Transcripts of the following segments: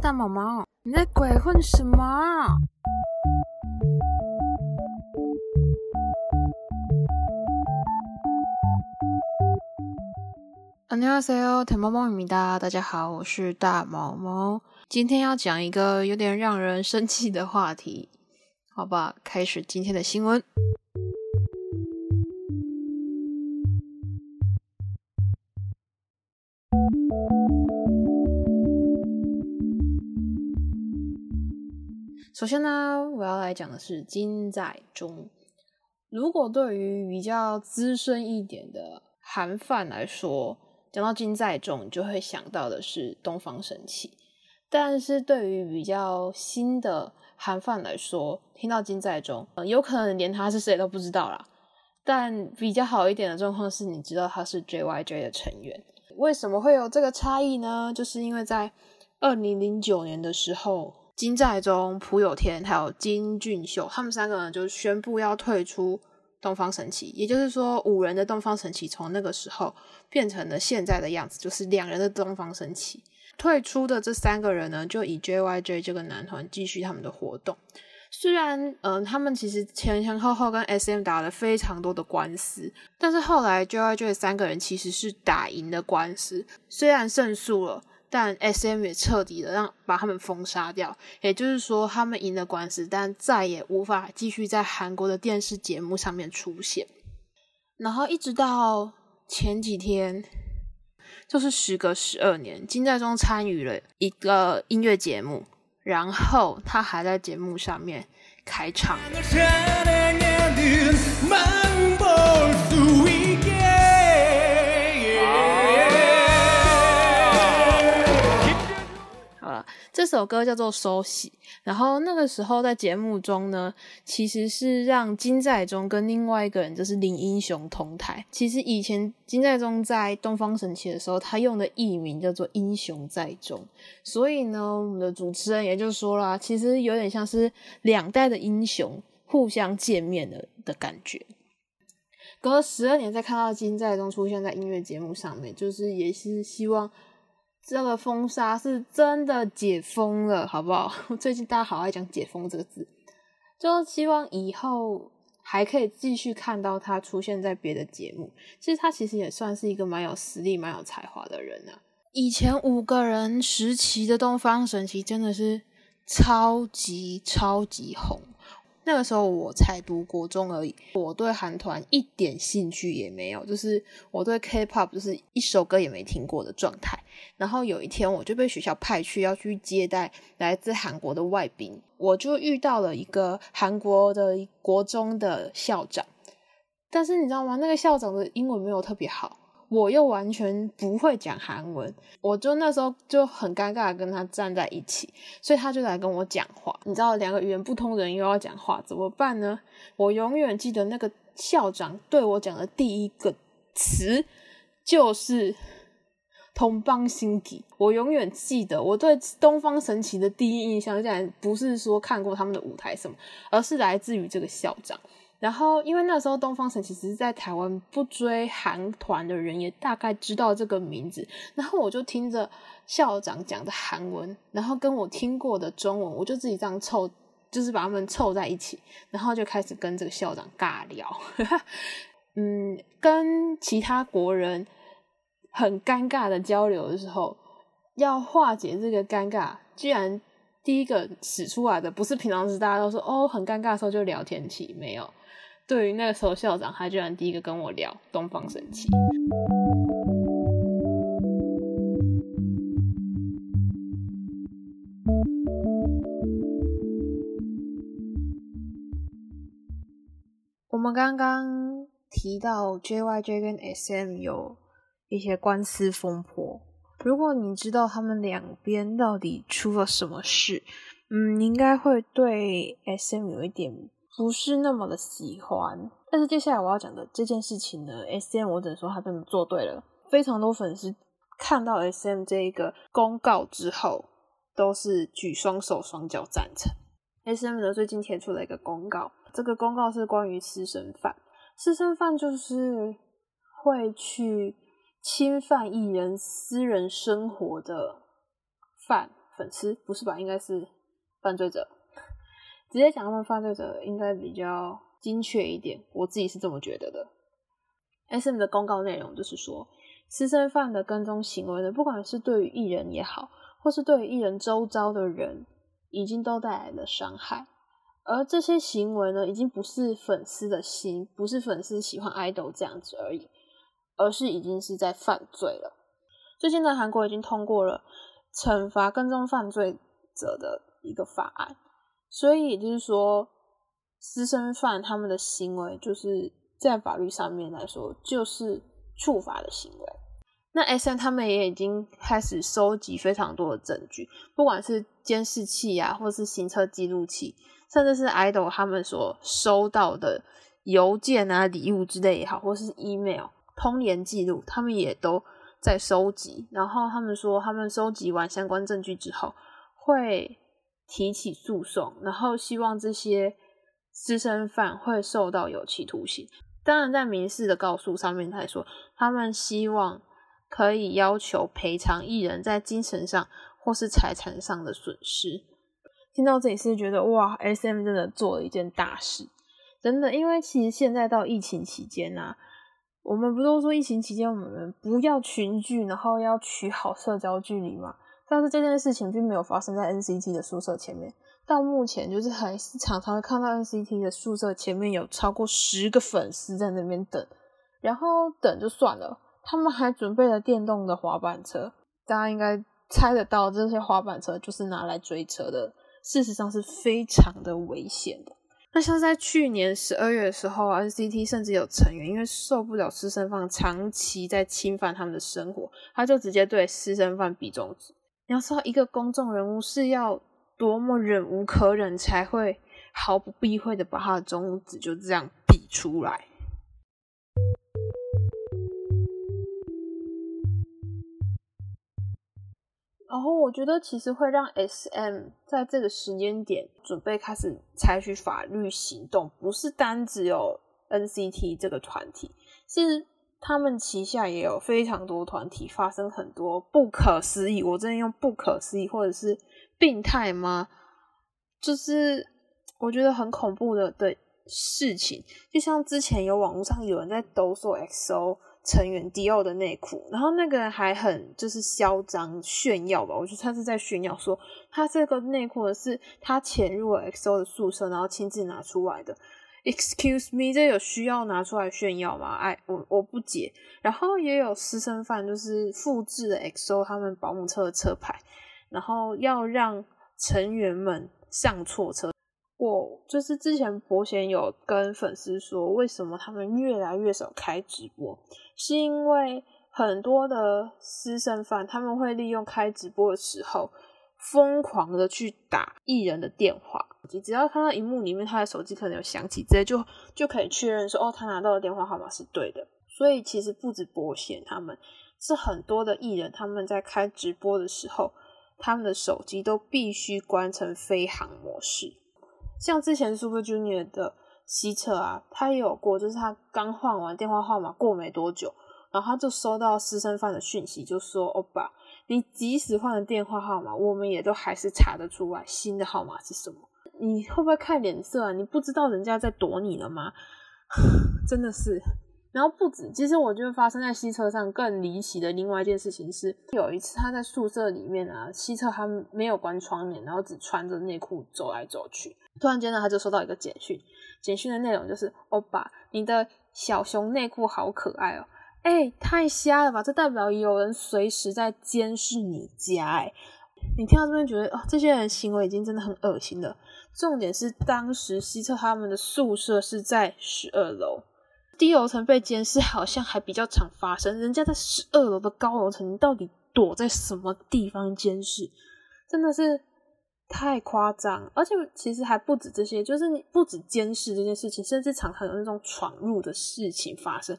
大毛毛，你在鬼混什么？안녕하세요大毛毛입니다大家好，我是大毛毛。今天要讲一个有点让人生气的话题，好吧？开始今天的新闻。 首先呢，我要来讲的是金在中。如果对于比较资深一点的韩范来说，讲到金在中，你就会想到的是东方神起。但是对于比较新的韩范来说，听到金在中，有可能连他是谁都不知道啦。但比较好一点的状况是，你知道他是 JYJ 的成员。为什么会有这个差异呢？就是因为在二零零九年的时候，金在中、朴有天还有金俊秀，他们三个人就宣布要退出。东方神起，也就是说，五人的东方神起从那个时候变成了现在的样子，就是两人的东方神起。退出的这三个人呢，就以 JYJ 这个男团继续他们的活动。虽然，嗯，他们其实前前后后跟 SM 打了非常多的官司，但是后来 JYJ 三个人其实是打赢的官司，虽然胜诉了。但 S M 也彻底的让把他们封杀掉，也就是说，他们赢了官司，但再也无法继续在韩国的电视节目上面出现。然后一直到前几天，就是时隔十二年，金在中参与了一个音乐节目，然后他还在节目上面开唱。这首歌叫做《收喜》，然后那个时候在节目中呢，其实是让金在中跟另外一个人就是林英雄同台。其实以前金在中在东方神起的时候，他用的艺名叫做英雄在中，所以呢，我们的主持人也就说了，其实有点像是两代的英雄互相见面的的感觉。隔了十二年再看到金在中出现在音乐节目上面，就是也是希望。这个封杀是真的解封了，好不好？最近大家好爱讲“解封”这个字，就希望以后还可以继续看到他出现在别的节目。其实他其实也算是一个蛮有实力、蛮有才华的人啊。以前五个人时期的东方神起真的是超级超级红。那个时候我才读国中而已，我对韩团一点兴趣也没有，就是我对 K-pop 就是一首歌也没听过的状态。然后有一天我就被学校派去要去接待来自韩国的外宾，我就遇到了一个韩国的国中的校长，但是你知道吗？那个校长的英文没有特别好。我又完全不会讲韩文，我就那时候就很尴尬的跟他站在一起，所以他就来跟我讲话。你知道，两个语言不通人又要讲话，怎么办呢？我永远记得那个校长对我讲的第一个词就是“同邦心底”。我永远记得，我对东方神起的第一印象，竟然不是说看过他们的舞台什么，而是来自于这个校长。然后，因为那时候东方神起其实在台湾不追韩团的人也大概知道这个名字。然后我就听着校长讲的韩文，然后跟我听过的中文，我就自己这样凑，就是把他们凑在一起，然后就开始跟这个校长尬聊。嗯，跟其他国人很尴尬的交流的时候，要化解这个尴尬，居然第一个使出来的不是平常时大家都说哦很尴尬的时候就聊天气，没有。对于那个时候校长，他居然第一个跟我聊东方神起。我们刚刚提到 JYJ 跟 SM 有一些官司风波，如果你知道他们两边到底出了什么事，嗯，你应该会对 SM 有一点。不是那么的喜欢，但是接下来我要讲的这件事情呢，S M 我只能说他真的做对了。非常多粉丝看到 S M 这一个公告之后，都是举双手双脚赞成。S M 呢最近贴出了一个公告，这个公告是关于私生饭。私生饭就是会去侵犯艺人私人生活的饭。粉丝不是吧？应该是犯罪者，直接讲他们犯罪者应该比较精确一点，我自己是这么觉得的。S.M 的公告内容就是说，私生饭的跟踪行为呢，不管是对于艺人也好，或是对于艺人周遭的人，已经都带来了伤害。而这些行为呢，已经不是粉丝的心，不是粉丝喜欢 idol 这样子而已，而是已经是在犯罪了。最近呢，韩国已经通过了惩罚跟踪犯罪者的一个法案，所以也就是说，私生饭他们的行为就是在法律上面来说，就是触法的行为。那 S N 他们也已经开始收集非常多的证据，不管是监视器啊，或是行车记录器。甚至是 idol 他们所收到的邮件啊、礼物之类也好，或是 email 通联记录，他们也都在收集。然后他们说，他们收集完相关证据之后，会提起诉讼，然后希望这些私生饭会受到有期徒刑。当然，在民事的告诉上面来说，他们希望可以要求赔偿艺人在精神上或是财产上的损失。听到这里是觉得哇，S M 真的做了一件大事，真的，因为其实现在到疫情期间呐，我们不都说疫情期间我们不要群聚，然后要取好社交距离嘛？但是这件事情并没有发生在 N C T 的宿舍前面，到目前就是还是常常会看到 N C T 的宿舍前面有超过十个粉丝在那边等，然后等就算了，他们还准备了电动的滑板车，大家应该猜得到这些滑板车就是拿来追车的。事实上是非常的危险的。那像在去年十二月的时候，NCT 甚至有成员因为受不了私生饭长期在侵犯他们的生活，他就直接对私生饭比中指。你要知道，一个公众人物是要多么忍无可忍，才会毫不避讳的把他的中指就这样比出来。然后我觉得，其实会让 S M 在这个时间点准备开始采取法律行动，不是单只有 N C T 这个团体，是他们旗下也有非常多团体发生很多不可思议，我真的用不可思议或者是病态吗？就是我觉得很恐怖的的事情，就像之前有网络上有人在抖索 X O。成员迪奥的内裤，然后那个人还很就是嚣张炫耀吧，我觉得他是在炫耀说他这个内裤是他潜入了 XO 的宿舍，然后亲自拿出来的。Excuse me，这有需要拿出来炫耀吗？哎，我我不解。然后也有私生饭，就是复制了 XO 他们保姆车的车牌，然后要让成员们上错车。我就是之前伯贤有跟粉丝说，为什么他们越来越少开直播，是因为很多的私生饭他们会利用开直播的时候，疯狂的去打艺人的电话，只要看到荧幕里面他的手机可能有响起，直接就就可以确认说，哦，他拿到的电话号码是对的。所以其实不止博贤，他们是很多的艺人，他们在开直播的时候，他们的手机都必须关成飞行模式。像之前 Super Junior 的西侧啊，他也有过，就是他刚换完电话号码过没多久，然后他就收到私生饭的讯息，就说：“欧巴，你即使换了电话号码，我们也都还是查得出来新的号码是什么。你会不会看脸色啊？你不知道人家在躲你了吗？真的是。然后不止，其实我觉得发生在西车上更离奇的另外一件事情是，有一次他在宿舍里面啊，西侧他没有关窗帘，然后只穿着内裤走来走去。突然间呢，他就收到一个简讯，简讯的内容就是：“欧巴，你的小熊内裤好可爱哦！”哎，太瞎了吧！这代表有人随时在监视你家。哎，你听到这边觉得哦，这些人行为已经真的很恶心了。重点是当时西侧他们的宿舍是在十二楼，低楼层被监视好像还比较常发生。人家在十二楼的高楼层，你到底躲在什么地方监视？真的是。太夸张，而且其实还不止这些，就是你不止监视这件事情，甚至常常有那种闯入的事情发生。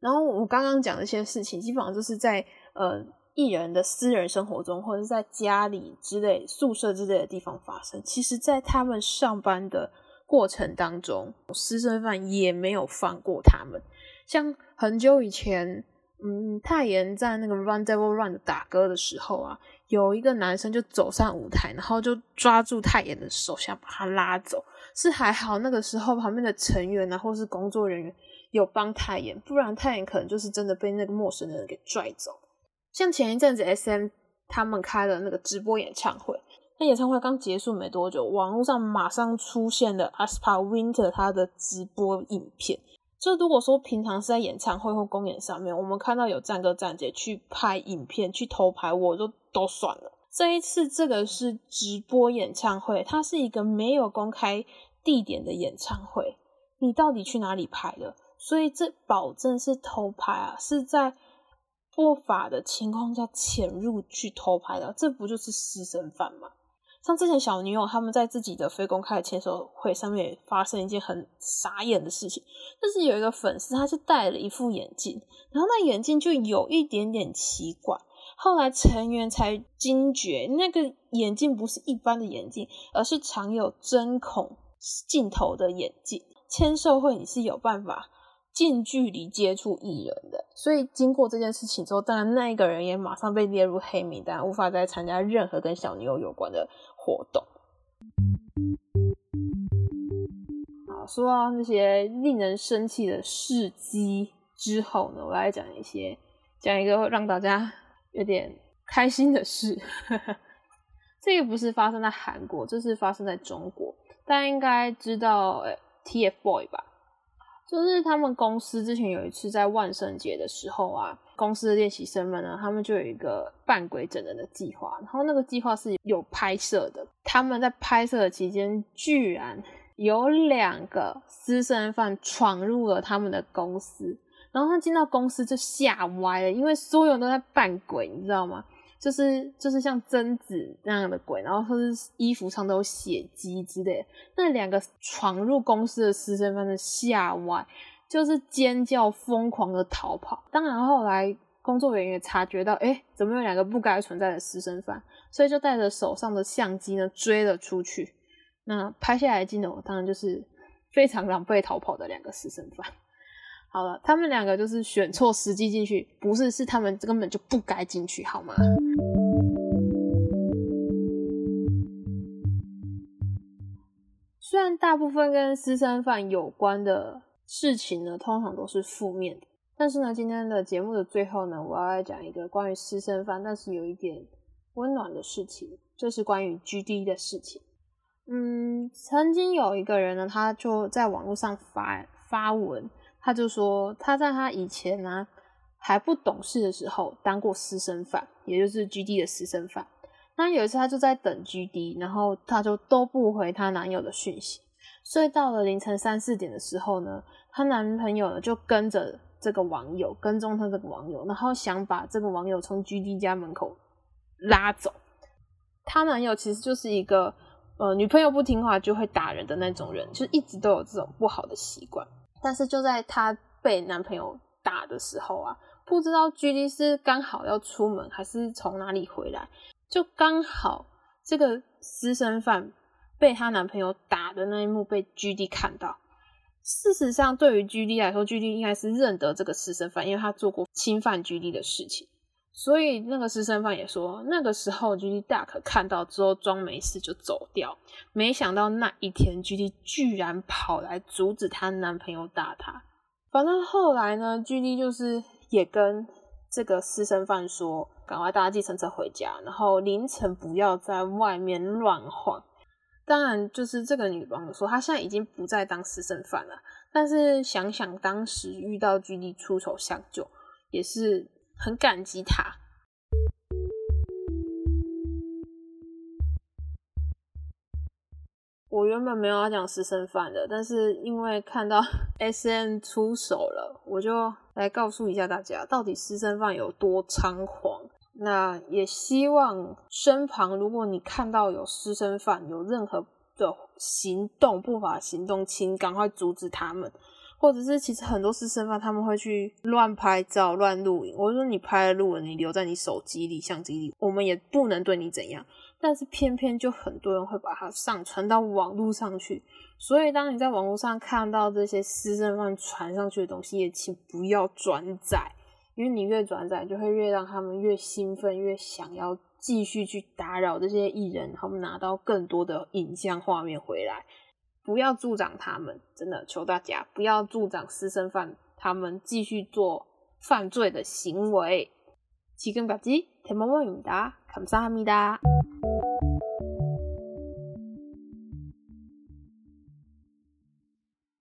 然后我刚刚讲的一些事情，基本上就是在呃艺人的私人生活中，或者是在家里之类、宿舍之类的地方发生。其实，在他们上班的过程当中，私生饭也没有放过他们。像很久以前，嗯，泰妍在那个 Run Devil Run 打歌的时候啊，有一个男生就走上舞台，然后就抓住泰妍的手，想把他拉走。是还好那个时候旁边的成员啊，或是工作人员有帮泰妍，不然泰妍可能就是真的被那个陌生的人给拽走。像前一阵子 SM 他们开了那个直播演唱会，那演唱会刚结束没多久，网络上马上出现了 Aspa Winter 他的直播影片。就如果说平常是在演唱会或公演上面，我们看到有战哥战姐去拍影片去偷拍，我就都算了。这一次这个是直播演唱会，它是一个没有公开地点的演唱会，你到底去哪里拍的？所以这保证是偷拍啊，是在不法的情况下潜入去偷拍的，这不就是私生饭吗？像之前小女友他们在自己的非公开的签售会上面也发生一件很傻眼的事情，就是有一个粉丝他是戴了一副眼镜，然后那眼镜就有一点点奇怪，后来成员才惊觉那个眼镜不是一般的眼镜，而是藏有针孔镜头的眼镜。签售会你是有办法近距离接触艺人的，所以经过这件事情之后，当然那一个人也马上被列入黑名单，无法再参加任何跟小女友有关的。活动，好，说到那些令人生气的事迹之后呢，我来讲一些，讲一个让大家有点开心的事。这个不是发生在韩国，这是发生在中国。大家应该知道 TFBOY 吧？就是他们公司之前有一次在万圣节的时候啊。公司的练习生们呢，他们就有一个扮鬼整人的计划，然后那个计划是有拍摄的。他们在拍摄的期间，居然有两个私生饭闯入了他们的公司，然后他进到公司就吓歪了，因为所有人都在扮鬼，你知道吗？就是就是像贞子那样的鬼，然后或是衣服上都有血迹之类。那两个闯入公司的私生饭的吓歪。就是尖叫，疯狂的逃跑。当然后来工作人员也察觉到，哎，怎么有两个不该存在的私生饭？所以就带着手上的相机呢追了出去。那拍下来的镜头，当然就是非常狼狈逃跑的两个私生饭。好了，他们两个就是选错时机进去，不是，是他们根本就不该进去，好吗？但大部分跟私生饭有关的。事情呢，通常都是负面的。但是呢，今天的节目的最后呢，我要来讲一个关于私生饭，但是有一点温暖的事情，就是关于 GD 的事情。嗯，曾经有一个人呢，他就在网络上发发文，他就说他在他以前呢还不懂事的时候当过私生饭，也就是 GD 的私生饭。那有一次她就在等 GD，然后她就都不回她男友的讯息。所以到了凌晨三四点的时候呢，她男朋友呢就跟着这个网友跟踪她这个网友，然后想把这个网友从 GD 家门口拉走。她男友其实就是一个呃女朋友不听话就会打人的那种人，就一直都有这种不好的习惯。但是就在她被男朋友打的时候啊，不知道 GD 是刚好要出门还是从哪里回来，就刚好这个私生饭。被她男朋友打的那一幕被 GD 看到。事实上，对于 GD 来说，GD 应该是认得这个私生饭，因为他做过侵犯 GD 的事情。所以那个私生饭也说，那个时候 GD 大可看到之后装没事就走掉。没想到那一天，GD 居然跑来阻止她男朋友打她。反正后来呢，GD 就是也跟这个私生饭说，赶快搭计程车回家，然后凌晨不要在外面乱晃。当然，就是这个女网友说，她现在已经不再当私生饭了。但是想想当时遇到 GD 出手相救，也是很感激他。我原本没有要讲私生饭的，但是因为看到 SM 出手了，我就来告诉一下大家，到底私生饭有多猖狂。那也希望身旁，如果你看到有私生饭有任何的行动不法行动，请赶快阻止他们。或者是其实很多私生饭他们会去乱拍照、乱录影。我说你拍了录了，你留在你手机里、相机里，我们也不能对你怎样。但是偏偏就很多人会把它上传到网络上去。所以当你在网络上看到这些私生饭传上去的东西，也请不要转载。因为你越转载，就会越让他们越兴奋，越想要继续去打扰这些艺人，他们拿到更多的影像画面回来。不要助长他们，真的求大家不要助长私生饭他们继续做犯罪的行为。지금까지대머머입니다감사합니다